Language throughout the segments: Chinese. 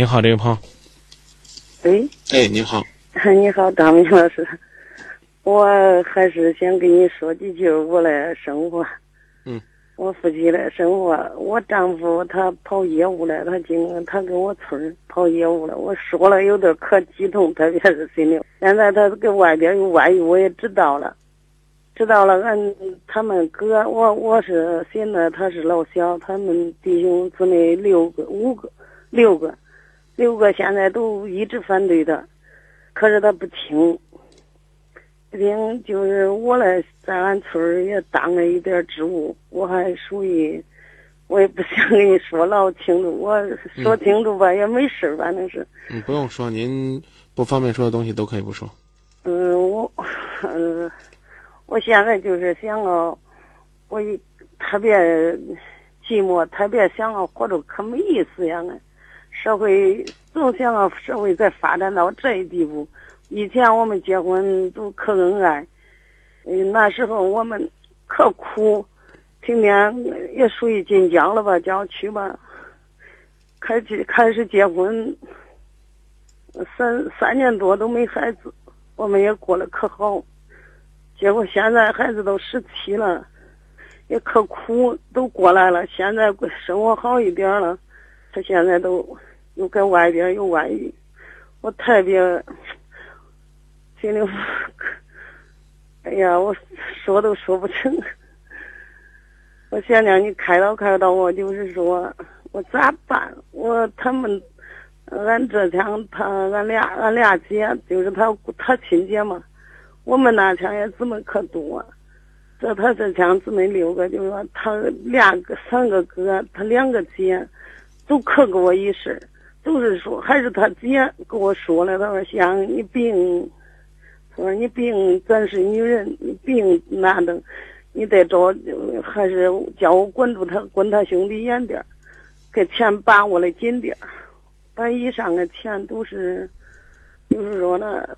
你好，这位朋友。喂，哎，你好，你好，张明老师，我还是想跟你说几句我的生活。嗯，我夫妻的生活，我丈夫他跑业务了，他经他跟我村儿跑业务了，我说了有点可激动，特别是心里。现在他跟外边有外遇，我也知道了，知道了。俺他们哥，我我是现在他是老小，他们弟兄姊妹六个、五个、六个。六个现在都一直反对他，可是他不听，不听就是我来在俺村儿也当了一点职务，我还属于，我也不想跟你说老清楚，我说清楚吧也没事，反正是。嗯，不用说，您不方便说的东西都可以不说。嗯，我，嗯，我现在就是想要，我特别寂寞，特别想要活着，可没意思呀，俺。社会总想到社会再发展到这一地步。以前我们结婚都可恩爱，嗯，那时候我们可苦，天天也属于晋江了吧，郊区吧。开始开始结婚，三三年多都没孩子，我们也过得可好。结果现在孩子都十七了，也可苦，都过来了。现在生活好一点了，他现在都。又跟外边有外遇，我特别心里，哎呀，我说都说不成。我想让你开导开导我，就是说我咋办？我他们，俺这腔他俺俩俺俩姐，就是他他亲姐嘛。我们那天也姊妹可多，这他这腔姊妹六个，就是说他两个三个哥，他两个姐，都可给我一事就是说，还是他姐跟我说了，他说：“想你病，他说你病，咱是女人，你病男的，你得找，还是叫我管住他，管他兄弟严点给钱把握的紧点把以上的钱都是，就是说呢，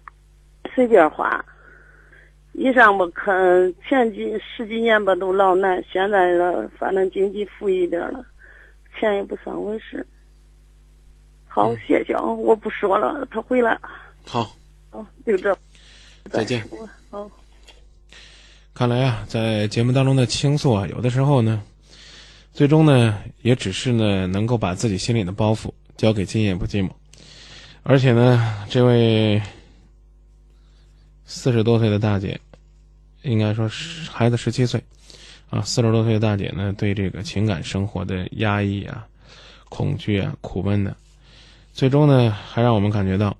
随便花。以上吧，看前几十几年吧都老难，现在呢，反正经济富裕点了，钱也不算回事。”好，谢谢啊！我不说了，他回来。好，好，就这。再见。好。看来啊，在节目当中的倾诉啊，有的时候呢，最终呢，也只是呢，能够把自己心里的包袱交给今夜不寂寞。而且呢，这位四十多岁的大姐，应该说是孩子十七岁啊，四十多岁的大姐呢，对这个情感生活的压抑啊、恐惧啊、苦闷呢。最终呢，还让我们感觉到，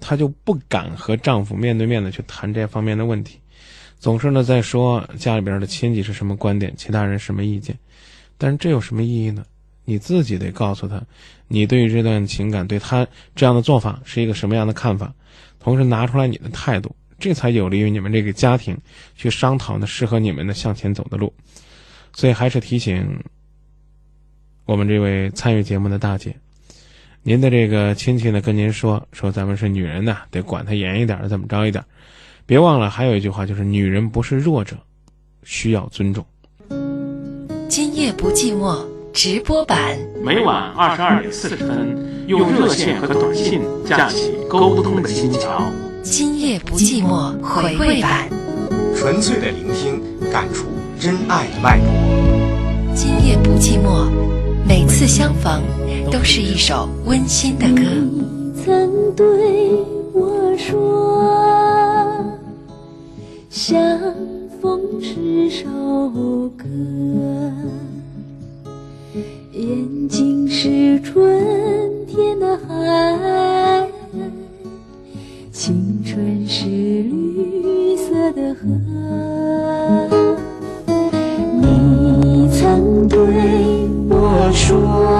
她就不敢和丈夫面对面的去谈这方面的问题，总是呢在说家里边的亲戚是什么观点，其他人什么意见，但是这有什么意义呢？你自己得告诉他，你对于这段情感，对他这样的做法是一个什么样的看法，同时拿出来你的态度，这才有利于你们这个家庭去商讨呢适合你们的向前走的路。所以还是提醒我们这位参与节目的大姐。您的这个亲戚呢，跟您说说，咱们是女人呢，得管她严一点，怎么着一点。别忘了，还有一句话，就是女人不是弱者，需要尊重。今夜不寂寞直播版，每晚二十二点四十分，用热线和短信架起沟通的心桥。今夜不寂寞回味版，纯粹的聆听，感触真爱的脉搏。今夜不寂寞，每次相逢。都是一首温馨的歌。你曾对我说相逢是首歌。眼睛是春天的海青春是绿色的河。你曾对我说